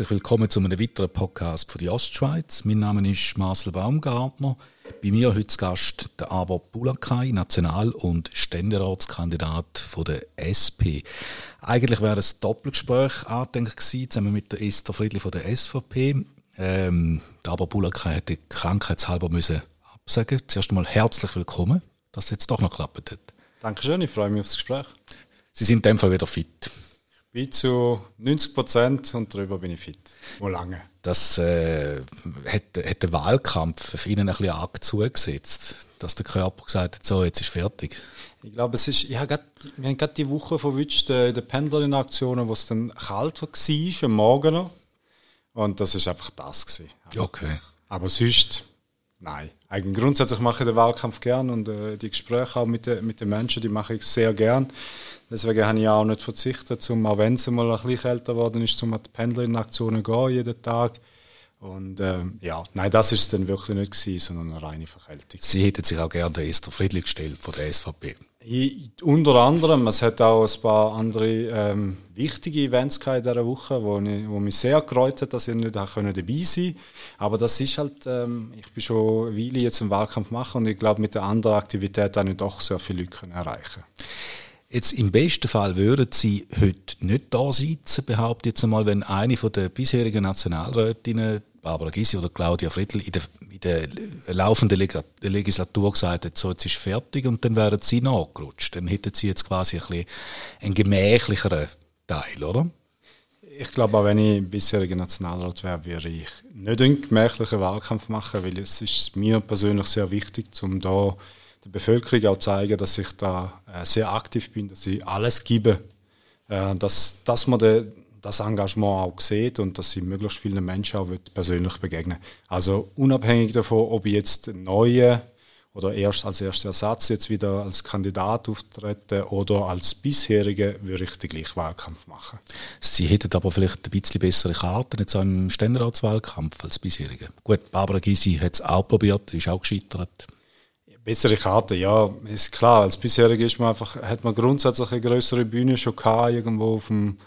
Herzlich willkommen zu einem weiteren Podcast von der Ostschweiz. Mein Name ist Marcel Baumgartner. Bei mir heute zu Gast der Arbor Bulakai, National- und Ständeratskandidat von der SP. Eigentlich wäre es ein Doppelgespräch angedenkt gewesen, zusammen mit der Esther Friedli von der SVP. Ähm, der Arbor Bulakai hätte krankheitshalber müssen absagen. Zuerst einmal herzlich willkommen, dass es jetzt doch noch geklappt hat. Dankeschön, ich freue mich aufs Gespräch. Sie sind in dem Fall wieder fit bin zu 90 Prozent und darüber bin ich fit. Wo lange? Das äh, hat, hat der Wahlkampf auf Ihnen ein bisschen arg zugesetzt, dass der Körper gesagt hat, so, jetzt ist fertig. Ich glaube, es ist, ich habe grad, wir haben gerade die Woche verwünscht, äh, in der Pendlerin-Aktionen, wo es dann kalt war, am Morgen noch. Und das ist einfach das gewesen. Okay. Aber sonst, nein. Eigentlich grundsätzlich mache ich den Wahlkampf gern und äh, die Gespräche auch mit, de, mit den Menschen, die mache ich sehr gern. Deswegen habe ich auch nicht verzichtet, um, auch wenn es mal ein bisschen älter geworden ist, um an die Pendlerin-Aktionen gehen, jeden Tag. Und ähm, ja, nein, das ist es dann wirklich nicht gewesen, sondern eine reine Verkältung. Sie hätten sich auch gerne Esther Friedlich gestellt von der SVP. Ich, unter anderem, es hat auch ein paar andere ähm, wichtige Events in dieser Woche, wo, ich, wo mich sehr gefreut hat, dass ich nicht dabei sein konnte. Aber das ist halt, ähm, ich bin schon eine Weile jetzt im Wahlkampf machen und ich glaube, mit der anderen Aktivität habe ich doch sehr viele Leute erreichen Jetzt im besten Fall würden Sie heute nicht da sitzen, behaupte jetzt einmal, wenn eine von der bisherigen Nationalrätinnen, Barbara Gysi oder Claudia Friedl, in der, in der laufenden Legislatur gesagt hat, so jetzt ist fertig und dann wären Sie nachgerutscht. Dann hätten Sie jetzt quasi ein bisschen einen gemächlicheren Teil, oder? Ich glaube, auch wenn ich bisheriger Nationalrat wäre, würde ich nicht einen gemächlichen Wahlkampf machen, weil es ist mir persönlich sehr wichtig, um da der Bevölkerung auch zeigen, dass ich da äh, sehr aktiv bin, dass ich alles gebe, äh, dass, dass man das Engagement auch sieht und dass ich möglichst vielen Menschen auch persönlich begegnen Also unabhängig davon, ob ich jetzt neue oder erst als erster Ersatz jetzt wieder als Kandidat auftrete oder als bisherige, würde ich den gleichen Wahlkampf machen. Sie hätten aber vielleicht ein bisschen bessere Karten jetzt auch im Ständeratswahlkampf als bisherige. Gut, Barbara Gysi hat es auch probiert, ist auch gescheitert. Bessere Karte, ja, ist klar. Als bisherige ist man einfach, hat man grundsätzlich eine größere Bühne schon gehabt, irgendwo auf dem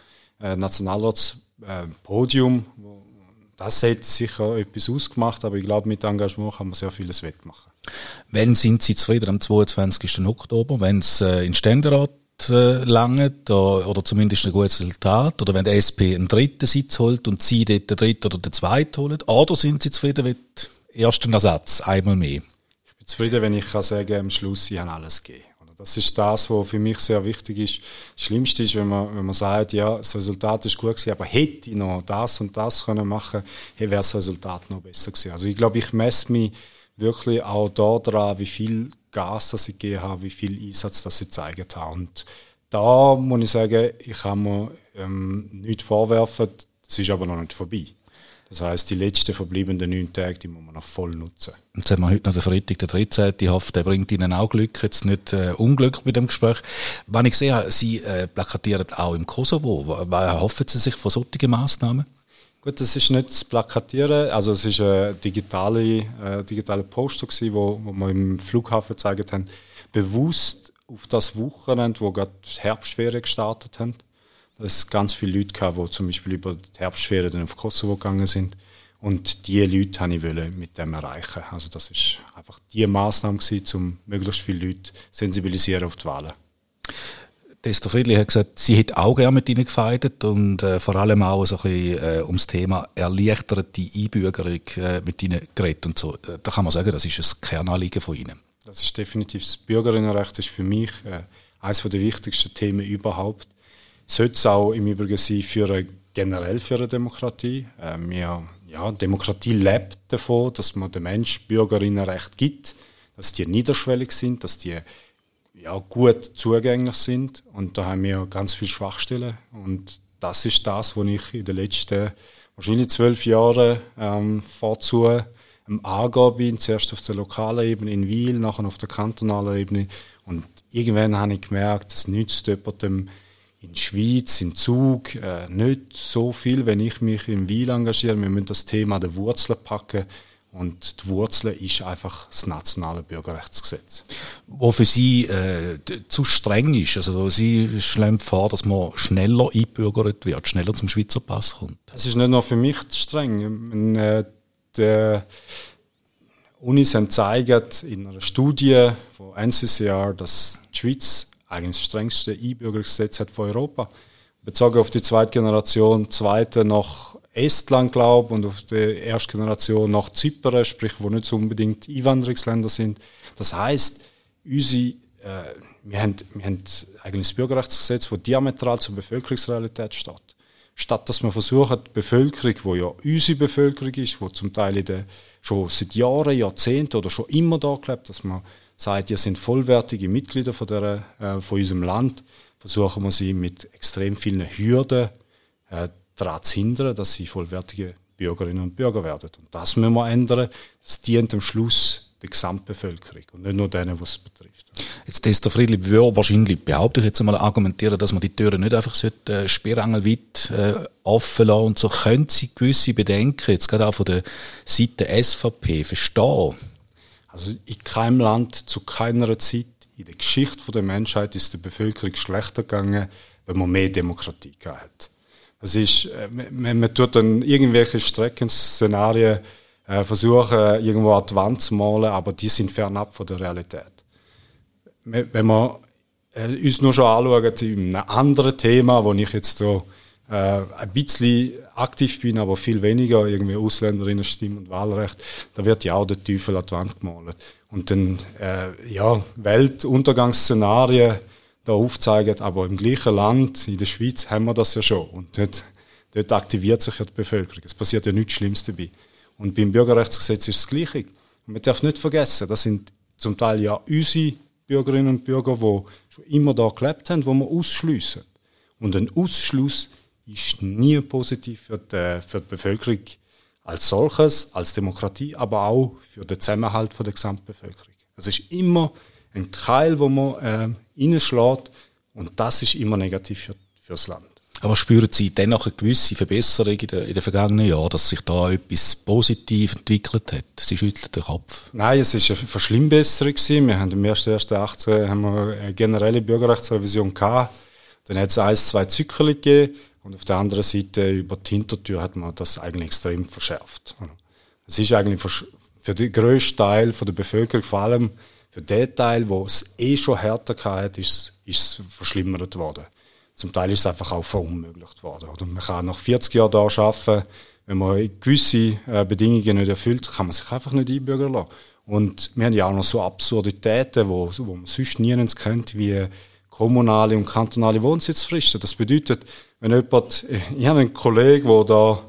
äh, Nationalratspodium. Äh, das hat sicher etwas ausgemacht, aber ich glaube, mit Engagement kann man sehr vieles wettmachen. Wenn sind Sie zufrieden am 22. Oktober, wenn es äh, in Ständerat äh, langt oder, zumindest ein gutes Resultat oder wenn der SP einen dritten Sitz holt und Sie dort den dritten oder den zweiten holen oder sind Sie zufrieden mit ersten Ersatz einmal mehr? Bin zufrieden, wenn ich kann sagen, am Schluss, ich habe alles gegeben. Das ist das, was für mich sehr wichtig ist. Das Schlimmste ist, wenn man, wenn man sagt, ja, das Resultat ist gut gewesen, aber hätte ich noch das und das können machen, hey, wäre das Resultat noch besser gewesen. Also ich glaube, ich messe mich wirklich auch daran, wie viel Gas das ich gegeben habe, wie viel Einsatz das ich gezeigt habe. Und da muss ich sagen, ich kann mir ähm, nichts vorwerfen, es ist aber noch nicht vorbei. Das heißt, die letzten verbliebenen neun Tage, die muss man noch voll nutzen. Jetzt haben wir heute noch den Freitag, der 13. Ich hoffe, der bringt Ihnen auch Glück, jetzt nicht äh, Unglück mit dem Gespräch. Wenn ich sehe, Sie äh, plakatieren auch im Kosovo. Was hoffen Sie sich von solchen Massnahmen? Gut, das ist nicht das Plakatieren, also es ist ein digitale, äh, digitale Poster gewesen, wo, wo wir im Flughafen gezeigt haben, bewusst auf das Wochenende, wo gerade Herbstferien gestartet haben es ganz viele Leute gehabt, die zum Beispiel über die Herbstferien dann auf Kosovo gegangen sind. Und diese Leute wollte ich mit dem erreichen. Also das ist einfach die Maßnahme gewesen, um möglichst viele Leute sensibilisieren auf die Wahlen. Esther Friedli hat gesagt, sie hätte auch gerne mit ihnen gefeiert und äh, vor allem auch so ein bisschen äh, ums Thema erleichterte Einbürgerung äh, mit ihnen geredet und so. Da kann man sagen, das ist ein Kernanliegen von ihnen. Das ist definitiv das Bürgerinnenrecht ist für mich äh, eines der wichtigsten Themen überhaupt sollte es auch im Übrigen sein für generell für eine Demokratie. Äh, wir, ja, Demokratie lebt davon, dass man den Menschen Bürgerinnenrecht gibt, dass die niederschwellig sind, dass die ja, gut zugänglich sind. Und da haben wir ganz viele Schwachstellen. Und das ist das, was ich in den letzten wahrscheinlich zwölf Jahren ähm, vorzu am bin. Zuerst auf der lokalen Ebene in Wiel, nachher auf der kantonalen Ebene. Und irgendwann habe ich gemerkt, es nützt jemandem, in Schweiz, in Zug, äh, nicht so viel, wenn ich mich im Wiel engagiere. Wir müssen das Thema der Wurzeln packen. Und die Wurzel ist einfach das nationale Bürgerrechtsgesetz. wo für Sie äh, zu streng ist. Also Sie schlagen vor, dass man schneller einbürgert wird, schneller zum Schweizer Pass kommt. Es ist nicht nur für mich zu streng. Äh, die Unis haben gezeigt in einer Studie von NCCR, dass die Schweiz eigentlich das strengste Einbürgerungsgesetz hat von Europa. Bezogen auf die zweite Generation, zweite nach Estland, glaube und auf die erste Generation nach Zypern, sprich, wo nicht unbedingt Einwanderungsländer sind. Das heißt, unsere, äh, wir, haben, wir haben eigentlich das Bürgerrechtsgesetz, das diametral zur Bevölkerungsrealität steht. Statt dass wir versuchen, die Bevölkerung, die ja unsere Bevölkerung ist, die zum Teil in der, schon seit Jahren, Jahrzehnten oder schon immer da lebt, dass man sagt, ihr sind vollwertige Mitglieder von, der, äh, von unserem Land, versuchen wir sie mit extrem vielen Hürden äh, daran zu hindern, dass sie vollwertige Bürgerinnen und Bürger werden. Und das müssen wir ändern. Das dient am Schluss der Gesamtbevölkerung und nicht nur denen, was es betrifft. Jetzt ist der Friedrich würde wahrscheinlich, behaupte ich jetzt einmal, argumentieren, dass man die Türen nicht einfach sollte, äh, spierangelweit äh, offen lassen und so können Sie gewisse Bedenken, jetzt gerade auch von der Seite SVP, verstehen? Also in keinem Land, zu keiner Zeit in der Geschichte der Menschheit ist der Bevölkerung schlechter gegangen, wenn man mehr Demokratie hat. Das ist, äh, man, man tut dann irgendwelche Streckenszenarien äh, versuchen, irgendwo an die Wand zu malen, aber die sind fernab von der Realität. Wenn wir äh, uns nur schon anschauen, in einem anderen Thema, wo ich jetzt so äh, ein bisschen aktiv bin, aber viel weniger, irgendwie Ausländerinnen Stimm- und Wahlrecht, da wird ja auch der Teufel an die Wand gemalt. Und dann, äh, ja, Weltuntergangsszenarien da aufzeigen, aber im gleichen Land, in der Schweiz, haben wir das ja schon. Und dort, dort aktiviert sich ja die Bevölkerung. Es passiert ja nichts Schlimmes dabei. Und beim Bürgerrechtsgesetz ist es das Gleiche. Und man darf nicht vergessen, das sind zum Teil ja unsere Bürgerinnen und Bürger, die schon immer da gelebt haben, wo wir ausschliessen. Und ein Ausschluss ist nie positiv für die, für die Bevölkerung als solches, als Demokratie, aber auch für den Zusammenhalt der Gesamtbevölkerung. Es ist immer ein Keil, wo man äh, reinschlägt und das ist immer negativ für, für das Land. Aber spüren Sie dennoch eine gewisse Verbesserung in den, in den vergangenen Jahren, dass sich da etwas positiv entwickelt hat? Sie schütteln den Kopf. Nein, es ist eine Verschlimmbesserung gewesen. Wir haben im 1.1.18 haben wir eine generelle Bürgerrechtsrevision gehabt. Dann hat es eins, zwei Zyklen gegeben. Und auf der anderen Seite, über die Hintertür, hat man das eigentlich extrem verschärft. Es ist eigentlich für den grössten Teil der Bevölkerung, vor allem für den Teil, wo es eh schon härter hatte, ist, ist es verschlimmert worden. Zum Teil ist es einfach auch verunmöglicht worden. Oder man kann nach 40 Jahren da arbeiten, wenn man gewisse äh, Bedingungen nicht erfüllt, kann man sich einfach nicht einbürgern lassen. Und wir haben ja auch noch so Absurditäten, wo, wo man sonst nirgends kennt, wie kommunale und kantonale Wohnsitzfristen. Das bedeutet, wenn jemand, ich habe einen Kollegen, der da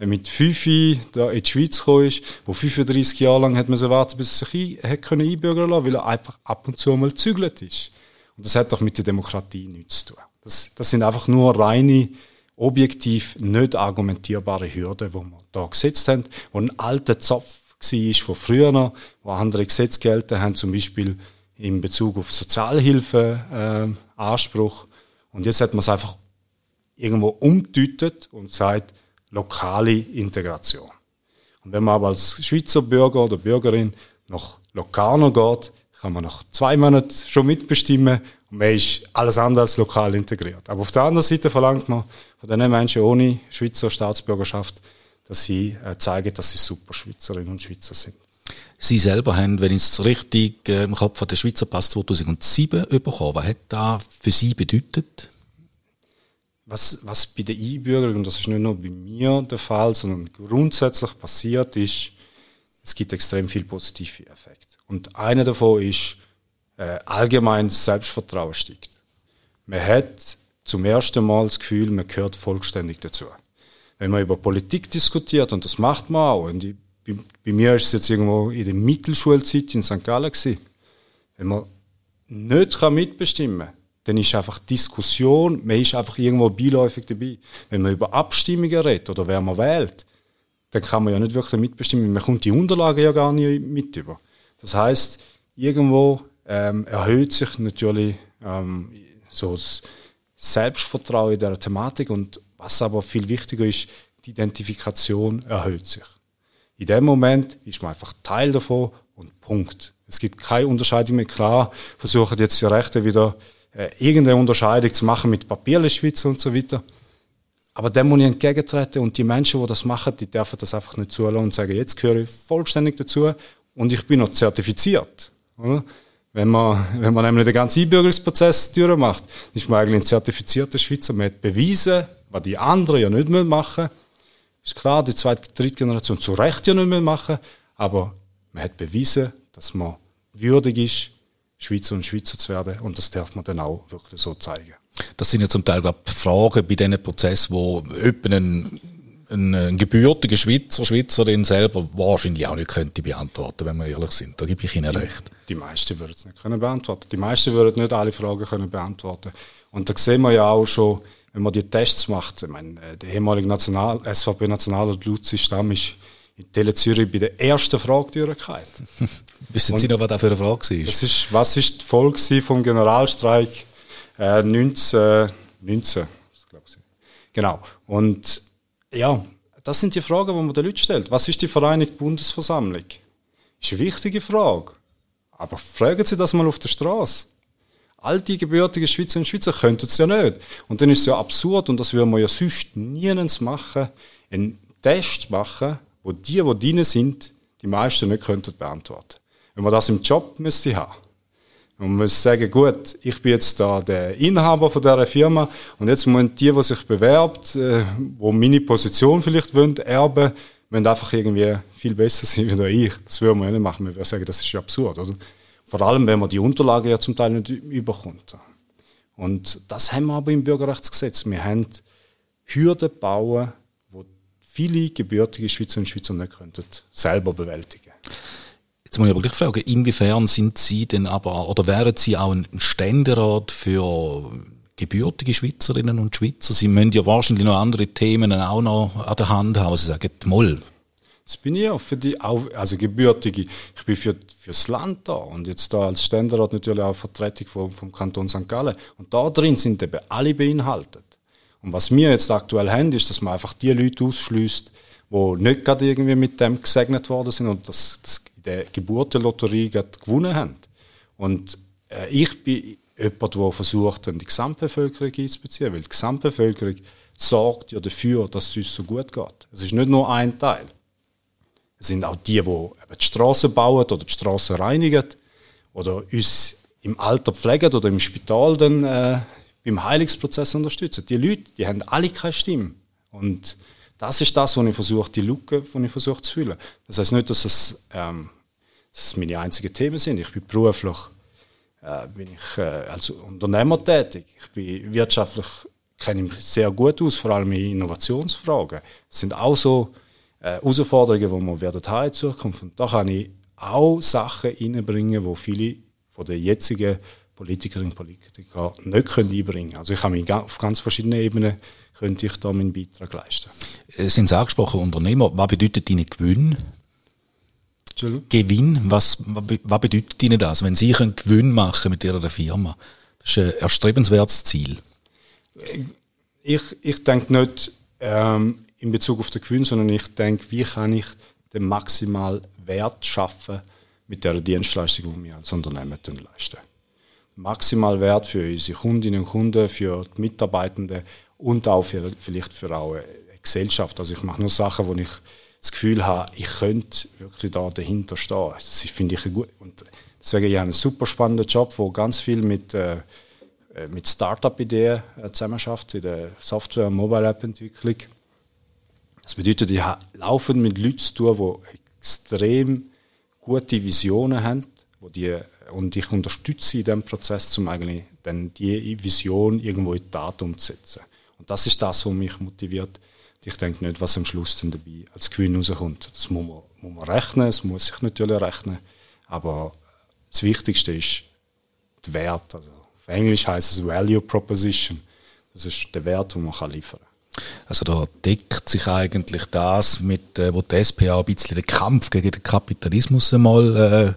mit 5 da in die Schweiz gekommen ist, wo 35 Jahre lang hat man so warten, bis er sich ein, hat einbürgern lassen, weil er einfach ab und zu mal gezügelt ist. Und das hat doch mit der Demokratie nichts zu tun. Das, das sind einfach nur reine, objektiv nicht argumentierbare Hürden, die wir da gesetzt haben, wo ein alter Zopf war von früher wo andere Gesetze gelten haben, zum Beispiel in Bezug auf Sozialhilfe äh, Anspruch. Und jetzt hat man es einfach irgendwo umdeutet und sagt, lokale Integration. Und wenn man aber als Schweizer Bürger oder Bürgerin nach Locarno geht, kann man nach zwei Monaten schon mitbestimmen und man ist alles andere als lokal integriert. Aber auf der anderen Seite verlangt man von den Menschen ohne Schweizer Staatsbürgerschaft, dass sie äh, zeigen, dass sie super Schweizerinnen und Schweizer sind. Sie selber haben, wenn ich es richtig äh, im Kopf habe, den Schweizer Pass 2007 bekommen. Was hat das für Sie bedeutet? Was, was bei der Einbürgerung, und das ist nicht nur bei mir der Fall, sondern grundsätzlich passiert ist, es gibt extrem viel positive Effekte. Und einer davon ist, äh, allgemein Selbstvertrauen steigt. Man hat zum ersten Mal das Gefühl, man gehört vollständig dazu. Wenn man über Politik diskutiert, und das macht man auch, und ich, bei, bei, mir ist es jetzt irgendwo in der Mittelschulzeit in St. Gallen wenn man nicht mitbestimmen kann, dann ist einfach Diskussion, man ist einfach irgendwo beiläufig dabei. Wenn man über Abstimmungen redet oder wer man wählt, dann kann man ja nicht wirklich mitbestimmen. Man kommt die Unterlagen ja gar nicht mit über. Das heißt, irgendwo ähm, erhöht sich natürlich ähm, so das Selbstvertrauen in der Thematik und was aber viel wichtiger ist, die Identifikation erhöht sich. In dem Moment ist man einfach Teil davon und Punkt. Es gibt keine Unterscheidung mehr. Klar versuchen jetzt die Rechte wieder äh, irgendeine Unterscheidung zu machen mit Papierle-Schweiz und so weiter. Aber dem muss ich entgegentreten und die Menschen, die das machen, die dürfen das einfach nicht zulassen und sagen, jetzt gehöre ich vollständig dazu und ich bin noch zertifiziert. Oder? Wenn man, wenn man nämlich den ganzen Einbürgerungsprozess durchmacht, ist man eigentlich ein zertifizierter Schweizer. Man hat bewiesen, was die anderen ja nicht machen. Ist klar, die zweite, dritte Generation zu Recht ja nicht mehr machen, aber man hat bewiesen, dass man würdig ist, Schweizer und Schweizer zu werden und das darf man dann auch wirklich so zeigen. Das sind ja zum Teil glaub, Fragen bei diesen Prozessen, wo jemand ein, ein, gebürtiger Schweizer, Schweizerin selber wahrscheinlich auch nicht könnte beantworten, wenn wir ehrlich sind. Da gebe ich Ihnen recht. Die meisten würden es nicht können beantworten. Die meisten würden nicht alle Fragen können beantworten. Und da sehen wir ja auch schon, wenn man die Tests macht, ich meine, äh, der ehemalige National, SVP-Nationalrat Luzi Stamm ist in Tele Zürich bei der ersten Frage durchgefallen. Wissen Sie noch, was das für eine Frage war? Das ist, was ist die Folge vom Generalstreik äh, 19, 19 glaube ich. Genau. Und ja, das sind die Fragen, die man den Leuten stellt. Was ist die Vereinigte Bundesversammlung? Das ist eine wichtige Frage. Aber fragen Sie das mal auf der Straße. All die gebürtigen Schweizer und Schweizer könnten es ja nicht. Und dann ist es ja absurd, und das würden wir ja sonst niemals machen, einen Test machen, wo die, die drin sind, die meisten nicht könnten beantworten. Wenn man das im Job müsste haben, man muss sagen, gut, ich bin jetzt da der Inhaber von dieser Firma und jetzt müssen die, die sich bewerbt, äh, wo meine Position vielleicht wollen, erben, müssen einfach irgendwie viel besser sein wie ich. Das würden wir nicht machen. Wir würden sagen, das ist ja absurd. Oder? Vor allem, wenn man die Unterlagen ja zum Teil nicht überkommt. Und das haben wir aber im Bürgerrechtsgesetz. Wir haben Hürden bauen, wo viele gebürtige Schweizer und Schweizer nicht könnten selber bewältigen. Jetzt muss ich aber gleich fragen, inwiefern sind Sie denn aber, oder wären Sie auch ein Ständerat für gebürtige Schweizerinnen und Schweizer? Sie müssen ja wahrscheinlich noch andere Themen auch noch an der Hand haben. Sie sagen, Moll. Das bin ich auch für die, also gebürtige. Ich bin für, fürs Land da und jetzt da als Ständerat natürlich auch Vertretung vom, vom Kanton St. Gallen. Und da drin sind eben alle beinhaltet. Und was wir jetzt aktuell haben, ist, dass man einfach die Leute ausschließt, die nicht gerade irgendwie mit dem gesegnet worden sind und das, das der Geburtenlotterie gewonnen haben. Und äh, ich bin jemand, der versucht, die Gesamtbevölkerung einzubeziehen, weil die Gesamtbevölkerung sorgt ja dafür, dass es uns so gut geht. Es ist nicht nur ein Teil. Es sind auch die, die die Straßen bauen oder die Straßen reinigen oder uns im Alter pflegen oder im Spital dann äh, beim Heilungsprozess unterstützen. Die Leute, die haben alle keine Stimme. Und das ist das, was ich versuche, die Lücke, die ich versuche zu füllen. Das heißt nicht, dass es, ähm, dass es meine einzigen Themen sind. Ich bin beruflich äh, bin ich, äh, als Unternehmer tätig. Ich bin wirtschaftlich kenne mich sehr gut aus, vor allem in Innovationsfragen. Das sind auch so äh, Herausforderungen, die wir werden haben in Zukunft. Und da kann ich auch Sachen reinbringen, die viele von den jetzigen Politikerinnen und Politikern nicht einbringen können. Also ich kann mich auf ganz verschiedenen Ebenen könnte ich da meinen Beitrag leisten. Äh, sind Sie angesprochen, Unternehmer. Was bedeutet Ihnen Gewinn? Gewinn, was, was bedeutet Ihnen das, wenn Sie einen Gewinn machen mit Ihrer Firma? Das ist ein erstrebenswertes Ziel. Ich, ich denke nicht ähm, in Bezug auf den Gewinn, sondern ich denke, wie kann ich den maximalen Wert schaffen mit der Dienstleistung, die wir als Unternehmen leisten. Maximal Wert für unsere Kundinnen und Kunden, für die Mitarbeitenden und auch für, vielleicht für auch eine Gesellschaft. Also ich mache nur Sachen, wo ich das Gefühl habe, ich könnte wirklich da dahinter stehen. Das finde ich gut. Und deswegen ich habe einen super spannenden Job, wo ganz viel mit, äh, äh mit Startup-Ideen äh, zusammenarbeitet, in der Software- und Mobile-App-Entwicklung. Das bedeutet, ich habe laufend mit Leuten zu tun, die extrem gute Visionen haben, wo die, und ich unterstütze in diesem Prozess, um eigentlich dann die Vision irgendwo in die Tat umzusetzen. Und das ist das, was mich motiviert. Ich denke nicht, was am Schluss dann dabei als Gewinn rauskommt. Das muss man, muss man rechnen, es muss sich natürlich rechnen. Aber das Wichtigste ist der Wert. Also auf Englisch heißt es Value Proposition. Das ist der Wert, den man liefern kann. Also da deckt sich eigentlich das mit, äh, wo die SPA ein bisschen den Kampf gegen den Kapitalismus einmal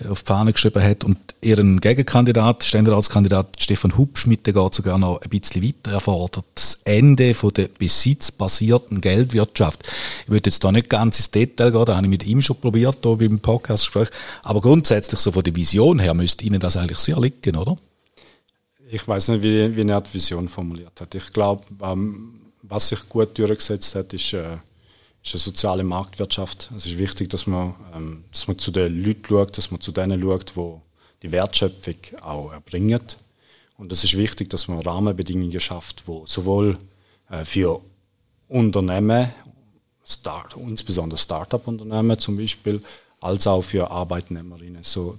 äh, auf die Fahne geschrieben hat und ihren Gegenkandidat, Ständeratskandidat Stefan Hubschmidt, der geht sogar noch ein bisschen weiter, er fordert das Ende von der besitzbasierten Geldwirtschaft. Ich würde jetzt da nicht ganz ins Detail gehen, da habe ich mit ihm schon probiert, hier beim Podcastgespräch, aber grundsätzlich so von der Vision her müsste Ihnen das eigentlich sehr liegen, oder? Ich weiß nicht, wie, wie er die Vision formuliert hat. Ich glaube, ähm, was sich gut durchgesetzt hat, ist, äh, ist eine soziale Marktwirtschaft. Es ist wichtig, dass man, ähm, dass man zu den Leuten schaut, dass man zu denen schaut, die die Wertschöpfung auch erbringen. Und es ist wichtig, dass man Rahmenbedingungen schafft, wo sowohl äh, für Unternehmen, Start, insbesondere Start-up-Unternehmen zum Beispiel, als auch für Arbeitnehmerinnen so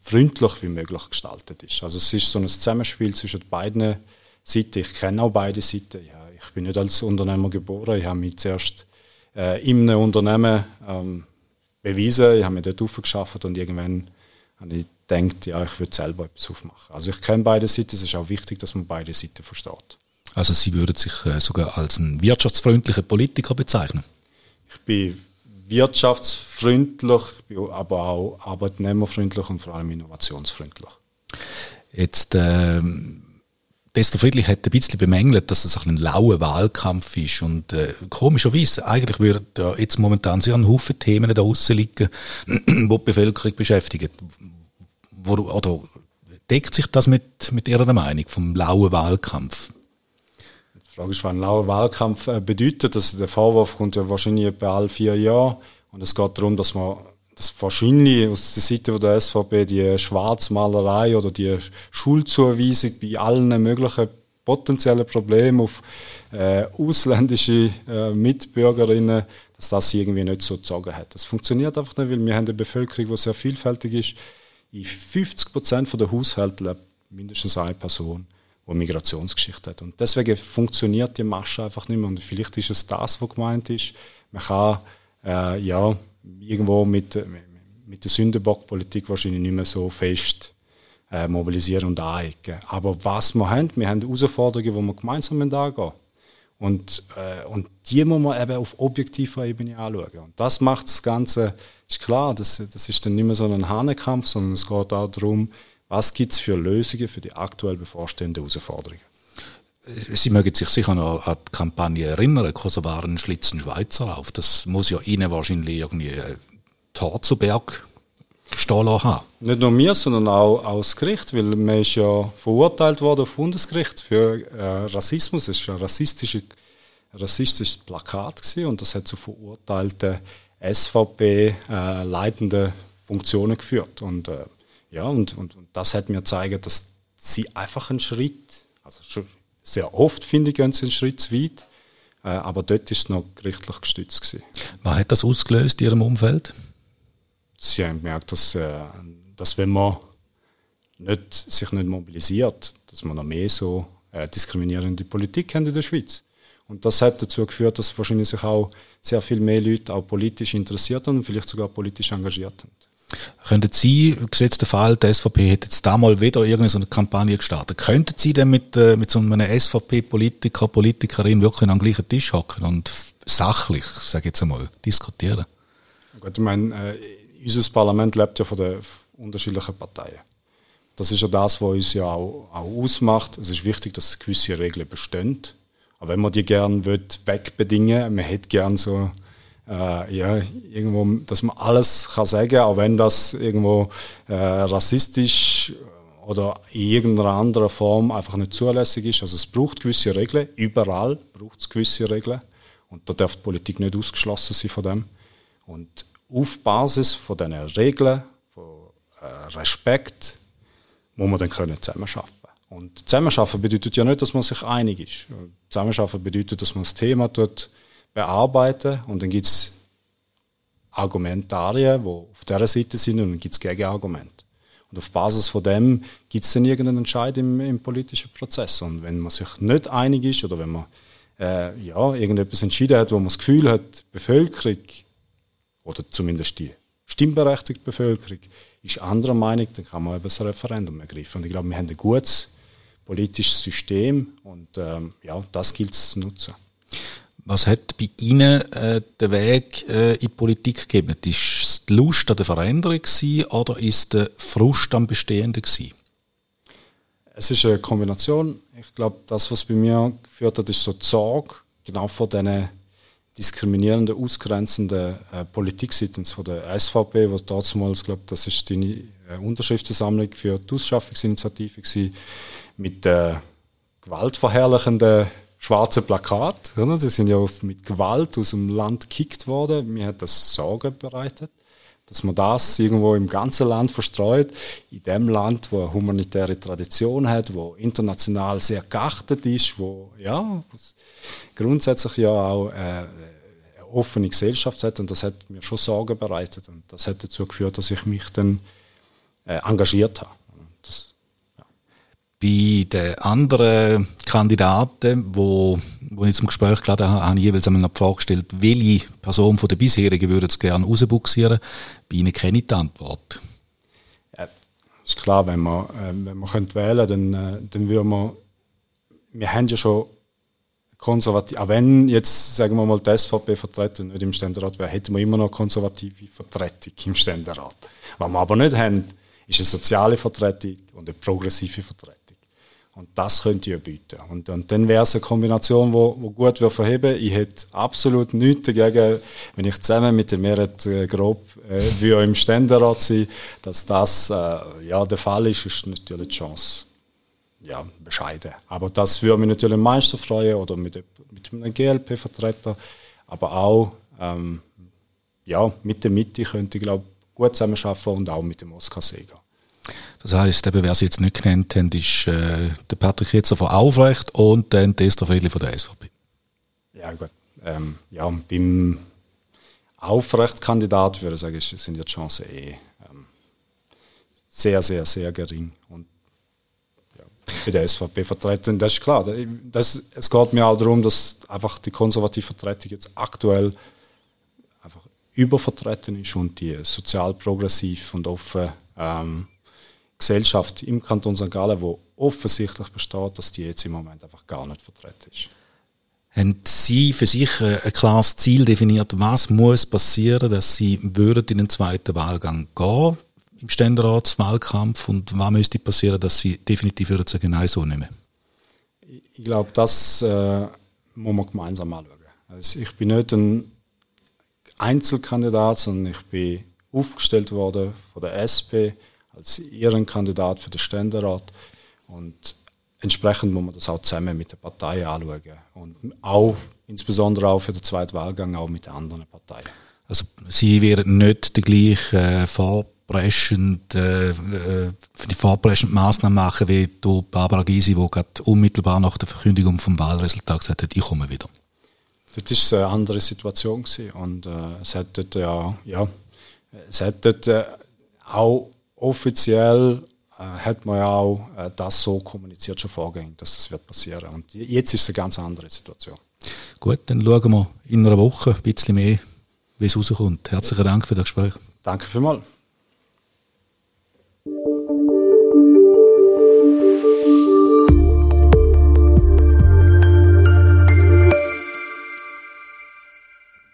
freundlich wie möglich gestaltet ist. Also es ist so ein Zusammenspiel zwischen beiden Seiten. Ich kenne auch beide Seiten. Ja, ich bin nicht als Unternehmer geboren. Ich habe mich zuerst äh, in einem Unternehmen ähm, bewiesen. Ich habe mich dort aufgeschafft und irgendwann habe ich gedacht, ja, ich würde selber etwas aufmachen. Also ich kenne beide Seiten. Es ist auch wichtig, dass man beide Seiten versteht. Also Sie würden sich äh, sogar als ein wirtschaftsfreundlicher Politiker bezeichnen? Ich bin wirtschaftsfreundlich, aber auch arbeitnehmerfreundlich und vor allem innovationsfreundlich. Jetzt ähm, Dester Friedlich hat ein bisschen bemängelt, dass es ein lauer Wahlkampf ist. Und äh, komischerweise, eigentlich würde da jetzt momentan sehr ein Haufen Themen da draussen liegen, die die Bevölkerung beschäftigen. Wo, oder deckt sich das mit, mit Ihrer Meinung vom lauen Wahlkampf? Die Frage ist, was ein lauer Wahlkampf äh, bedeutet. Also der Vorwurf kommt ja wahrscheinlich etwa alle vier Jahre. Und es geht darum, dass man dass wahrscheinlich aus der Seite der SVP die Schwarzmalerei oder die Schulzuweisung bei allen möglichen potenziellen Problemen auf äh, ausländische äh, Mitbürgerinnen, dass das irgendwie nicht so gezogen hat. Das funktioniert einfach nicht, weil wir haben eine Bevölkerung, die sehr vielfältig ist. In 50 Prozent der Haushalte lebt mindestens eine Person, die Migrationsgeschichte hat. Und deswegen funktioniert die Masche einfach nicht mehr. Und vielleicht ist es das, was gemeint ist. Man kann äh, ja irgendwo mit, mit der Sündenbockpolitik wahrscheinlich nicht mehr so fest äh, mobilisieren und anecken. Aber was wir haben, wir haben Herausforderungen, die wir gemeinsam angehen und, äh, und die muss man eben auf objektiver Ebene anschauen. Und das macht das Ganze, ist klar, das, das ist dann nicht mehr so ein Hahnenkampf, sondern es geht auch darum, was gibt es für Lösungen für die aktuell bevorstehenden Herausforderungen. Sie mögen sich sicher noch an die Kampagne erinnern, Kosovaren schlitzen Schweizer auf. Das muss ja Ihnen wahrscheinlich irgendwie äh, Tor zu Berg gestohlen haben. Nicht nur mir, sondern auch, auch das Gericht, weil man ist ja verurteilt worden auf Bundesgericht für äh, Rassismus. Es war ein rassistisches, Plakat und das hat zu verurteilten SVP-leitenden äh, Funktionen geführt. Und, ja, und, und, und das hat mir gezeigt, dass sie einfach einen Schritt, also sehr oft, finde ich, gehen sie einen Schritt zu weit. Äh, aber dort ist es noch gerichtlich gestützt. Gewesen. Was hat das ausgelöst in Ihrem Umfeld? Sie haben gemerkt, dass, äh, dass wenn man nicht, sich nicht mobilisiert, dass man noch mehr so äh, diskriminierende Politik haben in der Schweiz. Und das hat dazu geführt, dass wahrscheinlich sich auch sehr viel mehr Leute auch politisch interessiert haben und vielleicht sogar politisch engagiert haben. Könnten Sie, gesetzt der Fall, die SVP hätte jetzt da mal wieder irgendeine Kampagne gestartet, könnten Sie denn mit, äh, mit so einem SVP-Politiker, Politikerin wirklich am gleichen Tisch hocken und sachlich, sage ich jetzt einmal, diskutieren? Gut, ich meine, äh, unser Parlament lebt ja von den unterschiedlichen Parteien. Das ist ja das, was uns ja auch, auch ausmacht. Es ist wichtig, dass gewisse Regeln bestehen. Aber wenn man die gerne wegbedingen will, man hätte gerne so äh, ja, irgendwo, dass man alles kann sagen, auch wenn das irgendwo äh, rassistisch oder in irgendeiner anderen Form einfach nicht zulässig ist. Also es braucht gewisse Regeln, überall braucht es gewisse Regeln und da darf die Politik nicht ausgeschlossen sein von dem. Und auf Basis von diesen Regeln, von äh, Respekt, muss man dann können zusammenarbeiten Und zusammenarbeiten bedeutet ja nicht, dass man sich einig ist. Zusammenarbeiten bedeutet, dass man das Thema dort bearbeiten und dann gibt es Argumentarien, die auf dieser Seite sind und dann gibt es Gegenargumente. Und auf Basis von dem gibt es dann irgendeinen Entscheid im, im, politischen Prozess. Und wenn man sich nicht einig ist oder wenn man äh, ja, irgendetwas entschieden hat, wo man das Gefühl hat, die Bevölkerung oder zumindest die stimmberechtigte Bevölkerung ist anderer Meinung, dann kann man eben das Referendum ergreifen. Und ich glaube, wir haben ein gutes politisches System und ähm, ja, das gilt es zu nutzen. Was hat bei Ihnen äh, den Weg äh, in die Politik gegeben? Ist es die Lust an der Veränderung gewesen, oder ist der Frust am Bestehenden gewesen? Es ist eine Kombination. Ich glaube, das, was bei mir geführt hat, ist so Sorge, genau vor diesen diskriminierenden, ausgrenzenden äh, Politik seitens von der SVP, wo damals, glaube das ist die äh, Unterschriftensammlung für die Ausschaffungsinitiative gewesen, mit äh, gewaltverherrlichenden schwarzen Plakat. Oder? Die sind ja mit Gewalt aus dem Land gekickt worden. Mir hat das Sorgen bereitet, dass man das irgendwo im ganzen Land verstreut, in dem Land, wo eine humanitäre Tradition hat, wo international sehr geachtet ist, wo ja grundsätzlich ja auch äh, eine offene Gesellschaft hat und das hat mir schon Sorgen bereitet und das hat dazu geführt, dass ich mich dann äh, engagiert habe. Bei den anderen Kandidaten, wo, wo ich zum Gespräch geladen habe, habe ich jeweils einmal noch die Frage gestellt, welche Person von den bisherigen würde es gerne rausbuxieren? Bei Ihnen kenne ich die Antwort. Ja, ist klar, wenn man, äh, wenn man könnte wählen dann, äh, dann würde man, wir haben ja schon konservativ, auch wenn jetzt, sagen wir mal, die SVP vertreten nicht im Ständerat wäre, hätten wir immer noch konservative Vertretung im Ständerat. Was wir aber nicht haben, ist eine soziale Vertretung und eine progressive Vertretung. Und das könnte ich bieten. Und, und dann wäre es eine Kombination, wo, wo gut wir verheben. Ich hätte absolut nichts dagegen, wenn ich zusammen mit dem Merit äh, grob äh, wie im Ständerat sein, dass das äh, ja der Fall ist, ist natürlich die Chance ja, bescheiden. Aber das würde mich natürlich am meisten freuen oder mit, mit einem GLP-Vertreter, aber auch ähm, ja, mit der Mitte könnte ich glaube gut zusammenarbeiten und auch mit dem Oskar Seger. Das heisst, eben, wer sie jetzt nicht genannt haben, ist äh, der Patrick Hitzer von Aufrecht und dann Esther Friedli von der SVP. Ja, gut. Ähm, ja, beim Aufrecht-Kandidat würde ich sagen, sind die Chancen eh ähm, sehr, sehr, sehr gering. Und ja, bei der SVP vertreten, das ist klar. Das, es geht mir auch darum, dass einfach die konservative Vertretung jetzt aktuell einfach übervertreten ist und die sozial progressiv und offen ähm, Gesellschaft im Kanton St. Gallen, wo offensichtlich besteht, dass die jetzt im Moment einfach gar nicht vertreten ist. Haben Sie für sich ein klares Ziel definiert, was muss passieren, dass Sie würden in den zweiten Wahlgang gehen im Ständeratswahlkampf und was müsste passieren, dass Sie definitiv würden sagen, nein, so mehr? Ich glaube, das äh, muss man gemeinsam anschauen. Also ich bin nicht ein Einzelkandidat, sondern ich bin aufgestellt worden von der SP als ihren Kandidat für den Ständerat. Und entsprechend muss man das auch zusammen mit der Partei anschauen. Und auch, insbesondere auch für den zweiten Wahlgang, auch mit den anderen Parteien. Also Sie wären nicht die gleiche äh, vorpreschend, äh, äh, die vorpreschende Massnahmen machen wie du Barbara Gysi, die gerade unmittelbar nach der Verkündigung vom Wahlresultat gesagt hat, ich komme wieder. Das war eine andere Situation gewesen. und äh, es hat dort ja, ja es hat dort äh, auch offiziell äh, hat man ja auch äh, das so kommuniziert schon vorgängig, dass das wird passieren. Und jetzt ist es eine ganz andere Situation. Gut, dann schauen wir in einer Woche ein bisschen mehr, wie es rauskommt. Herzlichen Dank für das Gespräch. Danke vielmals.